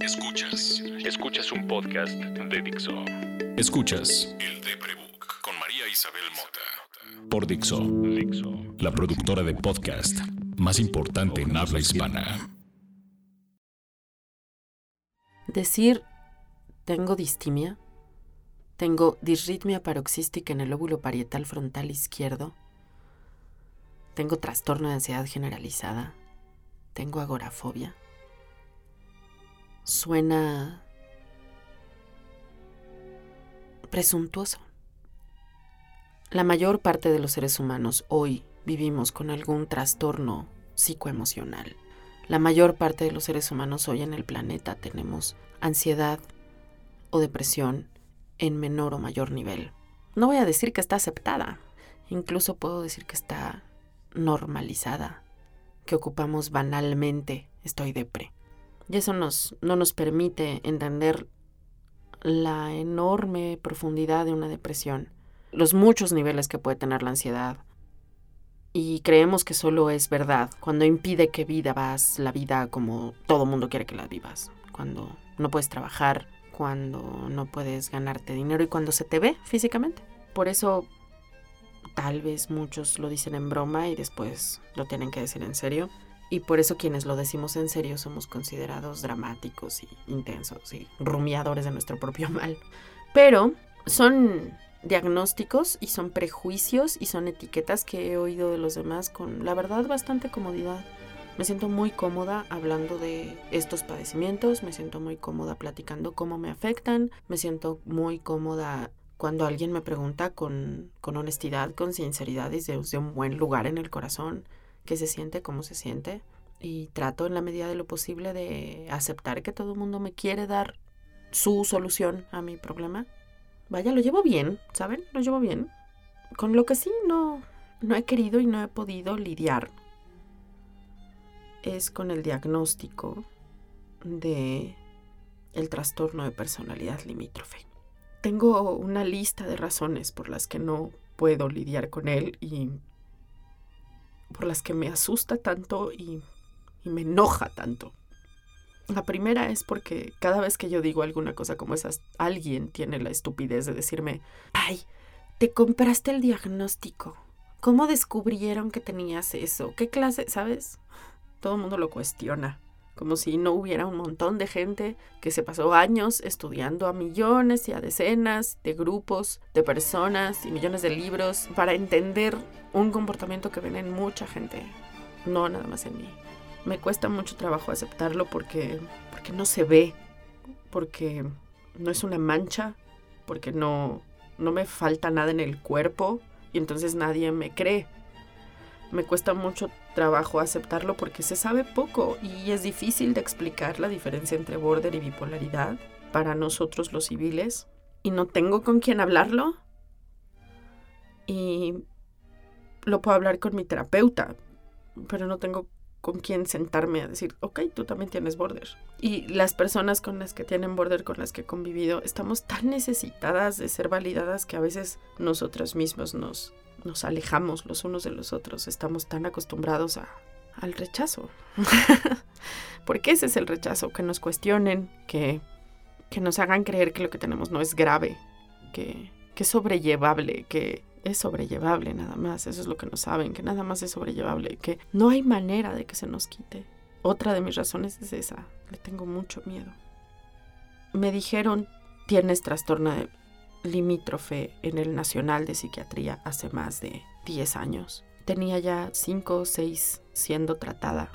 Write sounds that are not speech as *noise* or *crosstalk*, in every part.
Escuchas. Escuchas un podcast de Dixo. Escuchas El Deprebook con María Isabel Mota. Por Dixo. Dixo. La productora de podcast más importante en habla hispana. Decir tengo distimia, tengo disritmia paroxística en el lóbulo parietal frontal izquierdo, tengo trastorno de ansiedad generalizada, tengo agorafobia. Suena presuntuoso. La mayor parte de los seres humanos hoy vivimos con algún trastorno psicoemocional. La mayor parte de los seres humanos hoy en el planeta tenemos ansiedad o depresión en menor o mayor nivel. No voy a decir que está aceptada, incluso puedo decir que está normalizada, que ocupamos banalmente estoy depre. Y eso nos, no nos permite entender la enorme profundidad de una depresión, los muchos niveles que puede tener la ansiedad. Y creemos que solo es verdad cuando impide que vivas la vida como todo mundo quiere que la vivas, cuando no puedes trabajar, cuando no puedes ganarte dinero y cuando se te ve físicamente. Por eso tal vez muchos lo dicen en broma y después lo tienen que decir en serio. Y por eso quienes lo decimos en serio somos considerados dramáticos y intensos y rumiadores de nuestro propio *laughs* mal. Pero son diagnósticos y son prejuicios y son etiquetas que he oído de los demás con la verdad bastante comodidad. Me siento muy cómoda hablando de estos padecimientos, me siento muy cómoda platicando cómo me afectan, me siento muy cómoda cuando alguien me pregunta con, con honestidad, con sinceridad y desde un buen lugar en el corazón qué se siente, cómo se siente. Y trato en la medida de lo posible de aceptar que todo el mundo me quiere dar su solución a mi problema. Vaya, lo llevo bien, ¿saben? Lo llevo bien. Con lo que sí no, no he querido y no he podido lidiar es con el diagnóstico de el trastorno de personalidad limítrofe. Tengo una lista de razones por las que no puedo lidiar con él y por las que me asusta tanto y, me enoja tanto. La primera es porque cada vez que yo digo alguna cosa como esas, alguien tiene la estupidez de decirme, ay, te compraste el diagnóstico. ¿Cómo descubrieron que tenías eso? ¿Qué clase, sabes? todo el mundo lo cuestiona, como si no hubiera un montón de gente que se pasó años estudiando a millones y a decenas de grupos de personas y millones de libros para entender un comportamiento que ven en mucha gente, no nada más en mí. Me cuesta mucho trabajo aceptarlo porque, porque no se ve, porque no es una mancha, porque no, no me falta nada en el cuerpo y entonces nadie me cree me cuesta mucho trabajo aceptarlo porque se sabe poco y es difícil de explicar la diferencia entre border y bipolaridad para nosotros los civiles y no tengo con quién hablarlo y lo puedo hablar con mi terapeuta, pero no tengo con quién sentarme a decir, ok, tú también tienes border. Y las personas con las que tienen border, con las que he convivido, estamos tan necesitadas de ser validadas que a veces nosotras mismos nos nos alejamos los unos de los otros, estamos tan acostumbrados a, al rechazo. *laughs* Porque ese es el rechazo, que nos cuestionen, que, que nos hagan creer que lo que tenemos no es grave, que, que es sobrellevable, que es sobrellevable nada más, eso es lo que no saben, que nada más es sobrellevable, que no hay manera de que se nos quite. Otra de mis razones es esa, le tengo mucho miedo. Me dijeron, tienes trastorno de limítrofe en el Nacional de Psiquiatría hace más de 10 años. Tenía ya 5 o 6 siendo tratada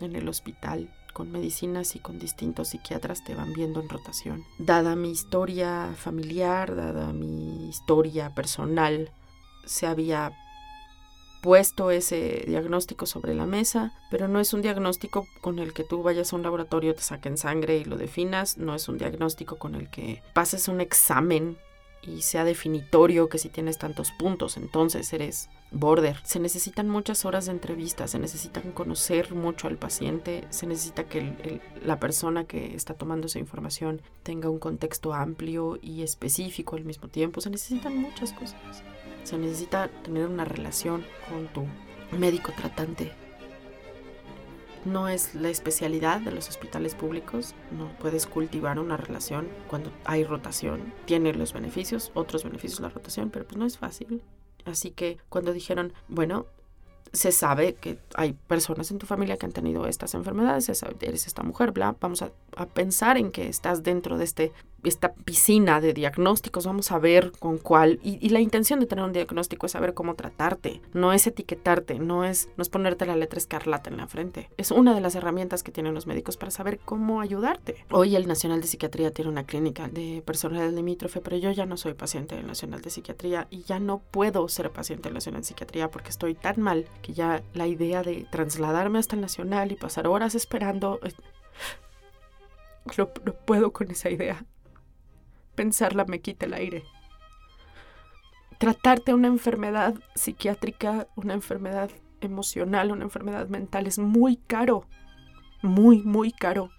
en el hospital con medicinas y con distintos psiquiatras te van viendo en rotación. Dada mi historia familiar, dada mi historia personal, se había puesto ese diagnóstico sobre la mesa, pero no es un diagnóstico con el que tú vayas a un laboratorio, te saquen sangre y lo definas, no es un diagnóstico con el que pases un examen y sea definitorio que si tienes tantos puntos, entonces eres border. Se necesitan muchas horas de entrevistas, se necesitan conocer mucho al paciente, se necesita que la persona que está tomando esa información tenga un contexto amplio y específico al mismo tiempo. Se necesitan muchas cosas. Se necesita tener una relación con tu médico tratante. No es la especialidad de los hospitales públicos, no puedes cultivar una relación cuando hay rotación, tiene los beneficios, otros beneficios la rotación, pero pues no es fácil. Así que cuando dijeron, bueno, se sabe que hay personas en tu familia que han tenido estas enfermedades, eres esta mujer, bla, vamos a, a pensar en que estás dentro de este esta piscina de diagnósticos, vamos a ver con cuál. Y, la intención de tener un diagnóstico es saber cómo tratarte, no es etiquetarte, no es, no es ponerte la letra escarlata en la frente. Es una de las herramientas que tienen los médicos para saber cómo ayudarte. Hoy el Nacional de Psiquiatría tiene una clínica de personal limítrofe, pero yo ya no soy paciente del Nacional de Psiquiatría y ya no puedo ser paciente del Nacional de Psiquiatría porque estoy tan mal que ya la idea de trasladarme hasta el Nacional y pasar horas esperando... Eh, no, no puedo con esa idea pensarla me quita el aire. Tratarte una enfermedad psiquiátrica, una enfermedad emocional, una enfermedad mental es muy caro, muy, muy caro.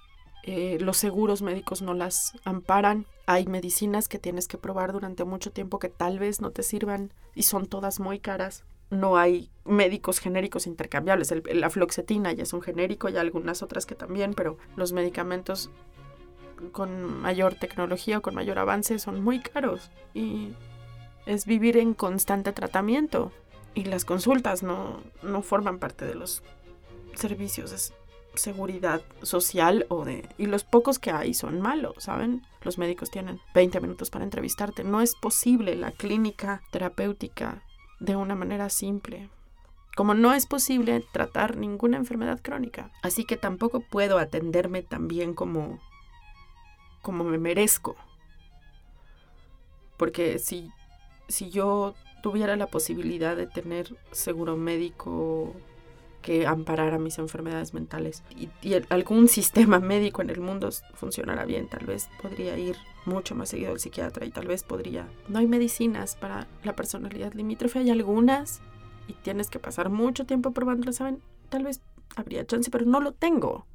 Eh, los seguros médicos no las amparan. Hay medicinas que tienes que probar durante mucho tiempo que tal vez no te sirvan y son todas muy caras. No hay médicos genéricos intercambiables. la fluoxetina ya es un genérico y algunas otras que también, pero los medicamentos con mayor tecnología o con mayor avance son muy caros y es vivir en constante tratamiento y las consultas no, no forman parte de los servicios de seguridad social o de y los pocos que hay son malos, ¿saben? Los médicos tienen 20 minutos para entrevistarte, no es posible la clínica terapéutica de una manera simple. Como no es posible tratar ninguna enfermedad crónica, así que tampoco puedo atenderme tan bien como como me merezco. Porque si, si yo tuviera la posibilidad de tener seguro médico que amparara mis enfermedades mentales y, algún *laughs* sistema médico en el mundo funcionara bien, tal vez podría ir mucho más seguido al psiquiatra y tal vez podría. No hay medicinas para la personalidad limítrofe, hay algunas y tienes que pasar mucho tiempo probándolas, ¿saben? Tal vez habría chance, pero no lo tengo.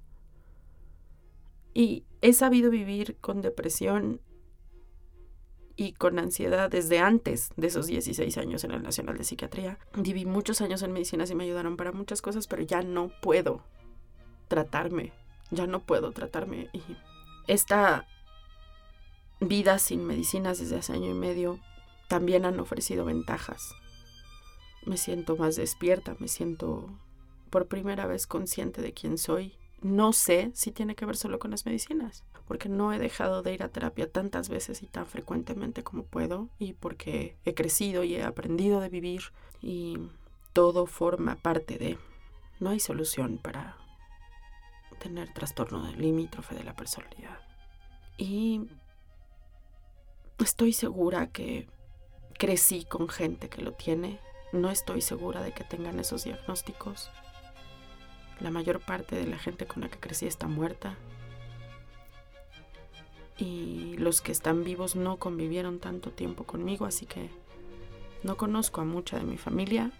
Y he sabido vivir con depresión y con ansiedad desde antes de esos 16 años en el Nacional de Psiquiatría. Viví muchos años en medicinas y me ayudaron para muchas cosas, pero ya no puedo tratarme. Ya no puedo tratarme. Y esta vida sin medicinas desde hace año y medio también han ofrecido ventajas. Me siento más despierta, me siento por primera vez consciente de quién soy no sé si tiene que ver solo con las medicinas, porque no he dejado de ir a terapia tantas veces y tan frecuentemente como puedo, y porque he crecido y he aprendido de vivir, y todo forma parte de... No hay solución para tener trastorno del limítrofe de la personalidad. Y estoy segura que crecí con gente que lo tiene. No estoy segura de que tengan esos diagnósticos. La mayor parte de la gente con la que crecí está muerta. Y los que están vivos no convivieron tanto tiempo conmigo, así que no conozco a mucha de mi familia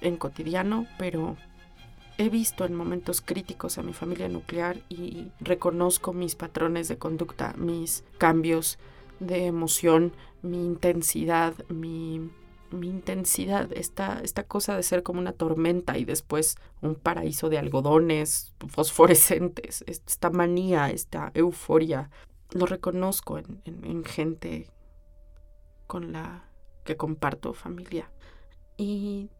en cotidiano, pero he visto en momentos críticos a mi familia nuclear y reconozco mis patrones de conducta, mis cambios de emoción, mi intensidad, mi mi intensidad, esta, esta cosa de ser como una tormenta y después un paraíso de algodones fosforescentes, esta manía, esta euforia, lo reconozco en, en gente con la que comparto familia. Y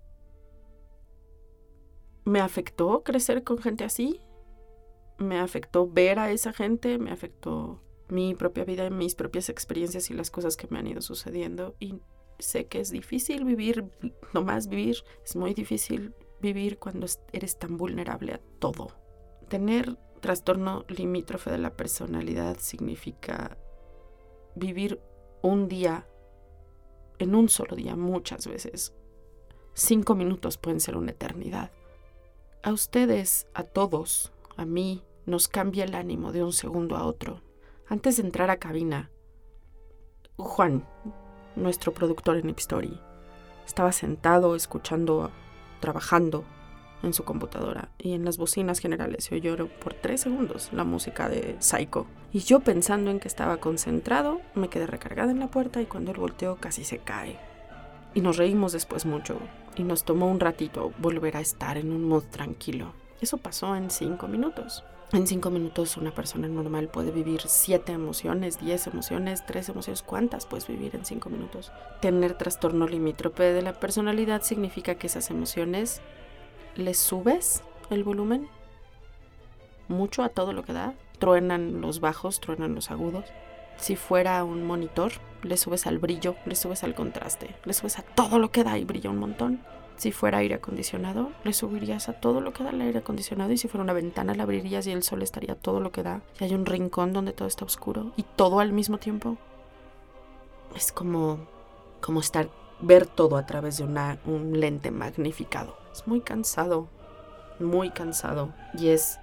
me afectó crecer con gente así, me afectó ver a esa gente, me afectó mi propia vida, mis propias experiencias y las cosas que me han ido sucediendo y sé que es difícil vivir, nomás vivir, es muy difícil vivir cuando eres tan vulnerable a todo. Tener trastorno limítrofe de la personalidad significa vivir un día, en un solo día, muchas veces. Cinco minutos pueden ser una eternidad. A ustedes, a todos, a mí, nos cambia el ánimo de un segundo a otro. Antes de entrar a cabina, Juan, nuestro productor en Story. Estaba sentado, escuchando, trabajando en su computadora y en las bocinas generales se oyó por tres segundos la música de Psycho. Y yo pensando en que estaba concentrado, me quedé recargada en la puerta y cuando él volteó casi se cae. Y nos reímos después mucho y nos tomó un ratito volver a estar en un mood tranquilo. Eso pasó en cinco minutos. En cinco minutos una persona normal puede vivir siete emociones, diez emociones, tres emociones. ¿Cuántas puedes vivir en cinco minutos? Tener trastorno limítrope de la personalidad significa que esas emociones les subes el volumen mucho a todo lo que da. Truenan los bajos, truenan los agudos. Si fuera un monitor, le subes al brillo, le subes al contraste, le subes a todo lo que da y brilla un montón. Si fuera aire acondicionado, le subirías a todo lo que da el aire acondicionado y si fuera una ventana la abrirías y el sol estaría todo lo que da. Y hay un rincón donde todo está oscuro y todo al mismo tiempo. Es como como estar ver todo a través de una, un lente magnificado. Es muy cansado, muy cansado y es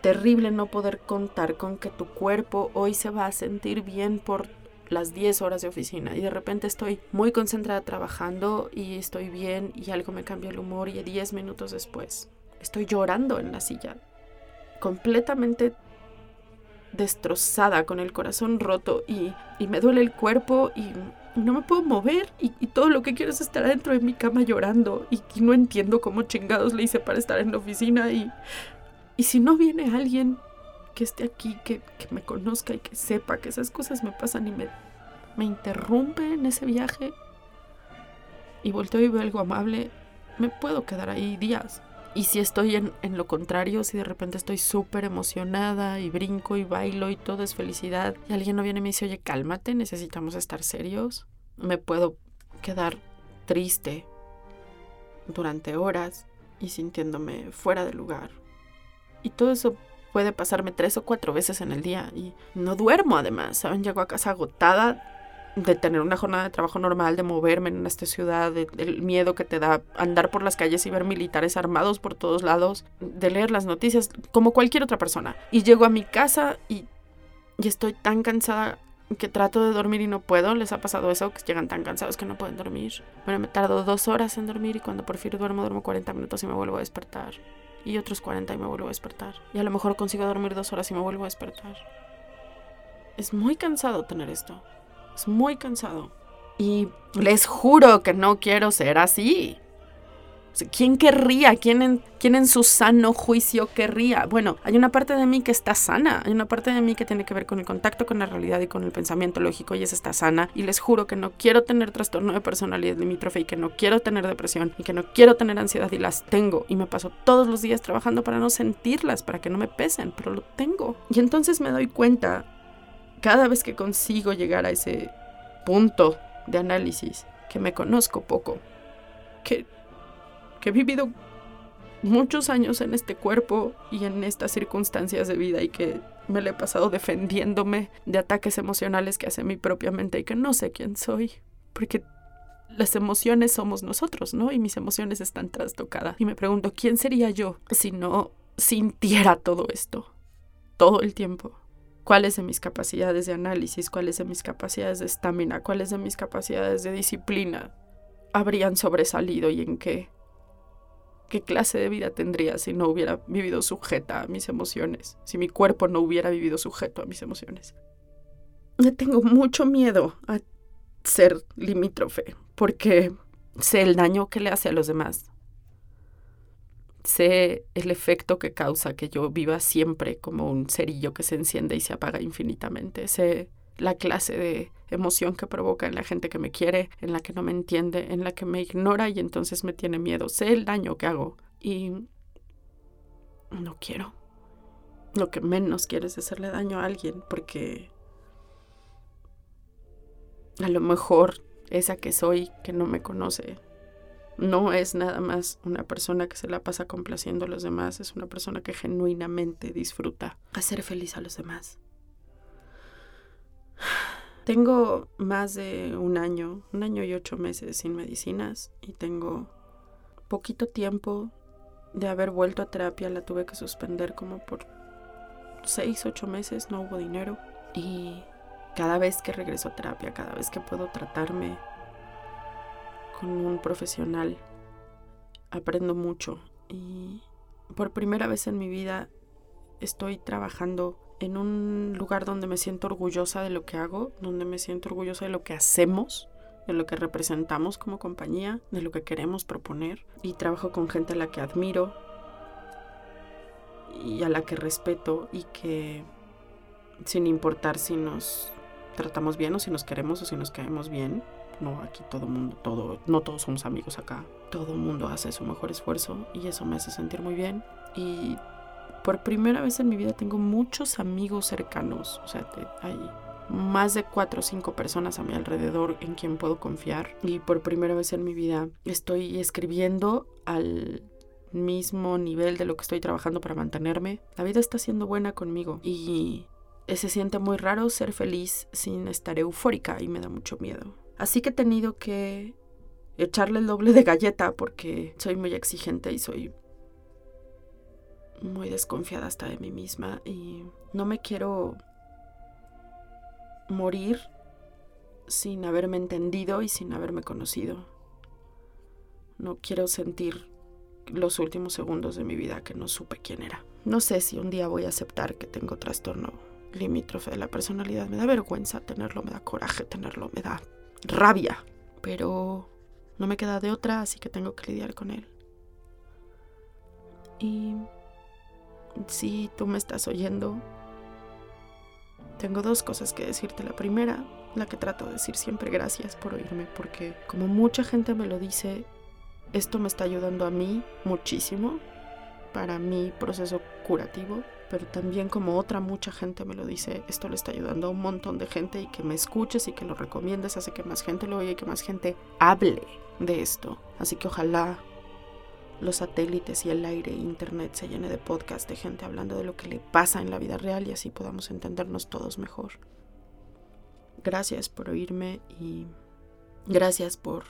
terrible no poder contar con que tu cuerpo hoy se va a sentir bien por las 10 horas de oficina y de repente estoy muy concentrada trabajando y estoy bien y algo me cambia el humor y 10 minutos después estoy llorando en la silla, completamente destrozada, con el corazón roto y, y me duele el cuerpo y no me puedo mover y, todo lo que quiero es estar adentro de mi cama llorando y, y, no entiendo cómo chingados le hice para estar en la oficina y, y si no viene alguien que esté aquí, que, me conozca y que sepa que esas cosas me pasan y me, me interrumpe en ese viaje y volteo y veo algo amable, me puedo quedar ahí días. Y si estoy en, en lo contrario, si de repente estoy súper emocionada y brinco y bailo y todo es felicidad y alguien no viene y me dice, oye, cálmate, necesitamos estar serios, me puedo quedar triste durante horas y sintiéndome fuera de lugar. Y todo eso puede pasarme tres o cuatro veces en el día y no duermo además, ¿saben? Llego a casa agotada de tener una jornada de trabajo normal, de moverme en esta ciudad, del miedo que te da andar por las calles y ver militares armados por todos lados, de leer las noticias, como cualquier otra persona. Y llego a mi casa y, y estoy tan cansada que trato de dormir y no puedo. ¿Les ha pasado eso? Que llegan tan cansados que no pueden dormir. Bueno, me tardo dos horas en dormir y cuando por fin duermo, duermo 40 minutos y me vuelvo a despertar y otros 40 y me vuelvo a despertar. Y a lo mejor consigo dormir dos horas y me vuelvo a despertar. Es muy cansado tener esto. Es muy cansado. Y les juro que no quiero ser así. ¿Quién querría? ¿Quién en, ¿Quién en su sano juicio querría? Bueno, hay una parte de mí que está sana, hay una parte de mí que tiene que ver con el contacto con la realidad y con el pensamiento lógico y esa está sana. Y les juro que no quiero tener trastorno de personalidad limítrofe y que no quiero tener depresión y que no quiero tener ansiedad y las tengo. Y me paso todos los días trabajando para no sentirlas, para que no me pesen, pero lo tengo. Y entonces me doy cuenta, cada vez que consigo llegar a ese punto de análisis, que me conozco poco, que que he vivido muchos años en este cuerpo y en estas circunstancias de vida y que me lo he pasado defendiéndome de ataques emocionales que hace mi propia mente y que no sé quién soy, porque las emociones somos nosotros, ¿no? Y mis emociones están trastocadas. Y me pregunto, ¿quién sería yo si no sintiera todo esto todo el tiempo? ¿Cuáles de mis capacidades de análisis, cuáles de mis capacidades de estamina, cuáles de mis capacidades de disciplina habrían sobresalido y en qué ¿Qué clase de vida tendría si no hubiera vivido sujeta a mis emociones? Si mi cuerpo no hubiera vivido sujeto a mis emociones. Le tengo mucho miedo a ser limítrofe porque sé el daño que le hace a los demás. Sé el efecto que causa que yo viva siempre como un cerillo que se enciende y se apaga infinitamente. Sé la clase de emoción que provoca en la gente que me quiere, en la que no me entiende, en la que me ignora y entonces me tiene miedo. Sé el daño que hago y no quiero. Lo que menos quiero es hacerle daño a alguien porque a lo mejor esa que soy, que no me conoce, no es nada más una persona que se la pasa complaciendo a los demás, es una persona que genuinamente disfruta hacer feliz a los demás. Tengo más de un año, un año y ocho meses sin medicinas y tengo poquito tiempo de haber vuelto a terapia. La tuve que suspender como por seis, ocho meses, no hubo dinero. Y cada vez que regreso a terapia, cada vez que puedo tratarme con un profesional, aprendo mucho. Y por primera vez en mi vida estoy trabajando en un lugar donde me siento orgullosa de lo que hago, donde me siento orgullosa de lo que hacemos, de lo que representamos como compañía, de lo que queremos proponer. Y trabajo con gente a la que admiro. y a la que respeto y que sin importar si nos tratamos bien o si nos queremos o si nos caemos bien, no, aquí todo mundo, todo, no todos somos amigos acá, todo mundo hace su mejor esfuerzo y eso me hace sentir muy bien y por primera vez en mi vida tengo muchos amigos cercanos, o sea, hay más de cuatro o cinco personas a mi alrededor en quien puedo confiar y por primera vez en mi vida estoy escribiendo al mismo nivel de lo que estoy trabajando para mantenerme. La vida está siendo buena conmigo y se siente muy raro ser feliz sin estar eufórica y me da mucho miedo. Así que he tenido que echarle el doble de galleta porque soy muy exigente y soy muy desconfiada hasta de mí misma y no me quiero morir sin haberme entendido y sin haberme conocido. No quiero sentir los últimos segundos de mi vida que no supe quién era. No sé si un día voy a aceptar que tengo trastorno limítrofe de la personalidad. Me da vergüenza tenerlo, me da coraje tenerlo, me da rabia. Pero no me queda de otra, así que tengo que lidiar con él. Y si tú me estás oyendo, tengo dos cosas que decirte. La primera, la que trato de decir siempre, gracias por oírme, porque como mucha gente me lo dice, esto me está ayudando a mí muchísimo para mi proceso curativo, pero también como otra mucha gente me lo dice, esto le está ayudando a un montón de gente y que me escuches y que lo recomiendes hace que más gente lo oiga y que más gente hable de esto. Así que ojalá los satélites y el aire, internet se llene de podcast de gente hablando de lo que le pasa en la vida real y así podamos entendernos todos mejor. Gracias por oírme y gracias por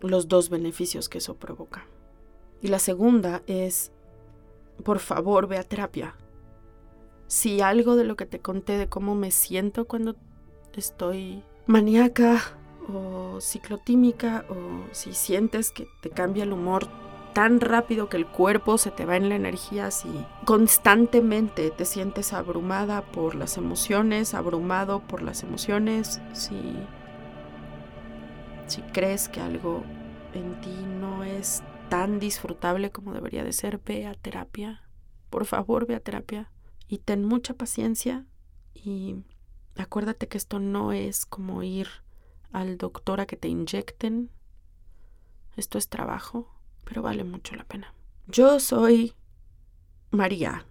los dos beneficios que eso provoca. Y la segunda es, por favor, ve a terapia. Si algo de lo que te conté de cómo me siento cuando estoy maníaca o ciclotímica o si sientes que te cambia el humor tan rápido que el cuerpo se te va en la energía, si constantemente te sientes abrumada por las emociones, abrumado por las emociones, si, si crees que algo en ti no es tan disfrutable como debería de ser, ve a terapia. Por favor, ve a terapia. Y ten mucha paciencia y acuérdate que esto no es como ir al doctor a que te inyecten. Esto es trabajo pero vale mucho la pena. Yo soy María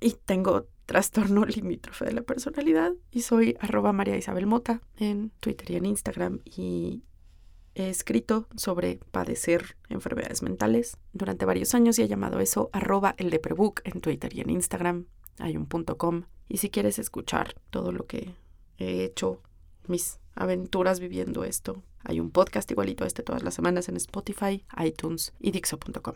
y tengo trastorno *laughs* limítrofe de la personalidad y soy arroba María Isabel Mota en Twitter y en Instagram y he escrito sobre padecer enfermedades mentales durante varios años y he llamado eso arroba el Deprebook en Twitter y en Instagram. Hay un punto com y si quieres escuchar todo lo que he hecho, mis aventuras viviendo esto, hay un podcast igualito a este todas las semanas en Spotify, iTunes y Dixo.com.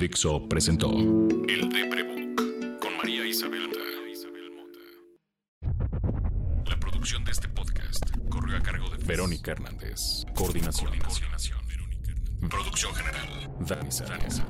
Dixo presentó El Deprebook con María Isabel Mota. La producción de este podcast corrió a cargo de Verónica Hernández. Coordinación. Coordinación. Producción general. Dani Sánchez.